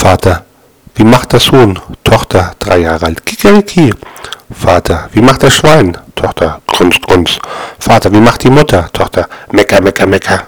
Vater, wie macht das Huhn? Tochter, drei Jahre alt. Kikeriki. Vater, wie macht das Schwein? Tochter, grunz, grunz. Vater, wie macht die Mutter? Tochter, mecker, mecker, mecker.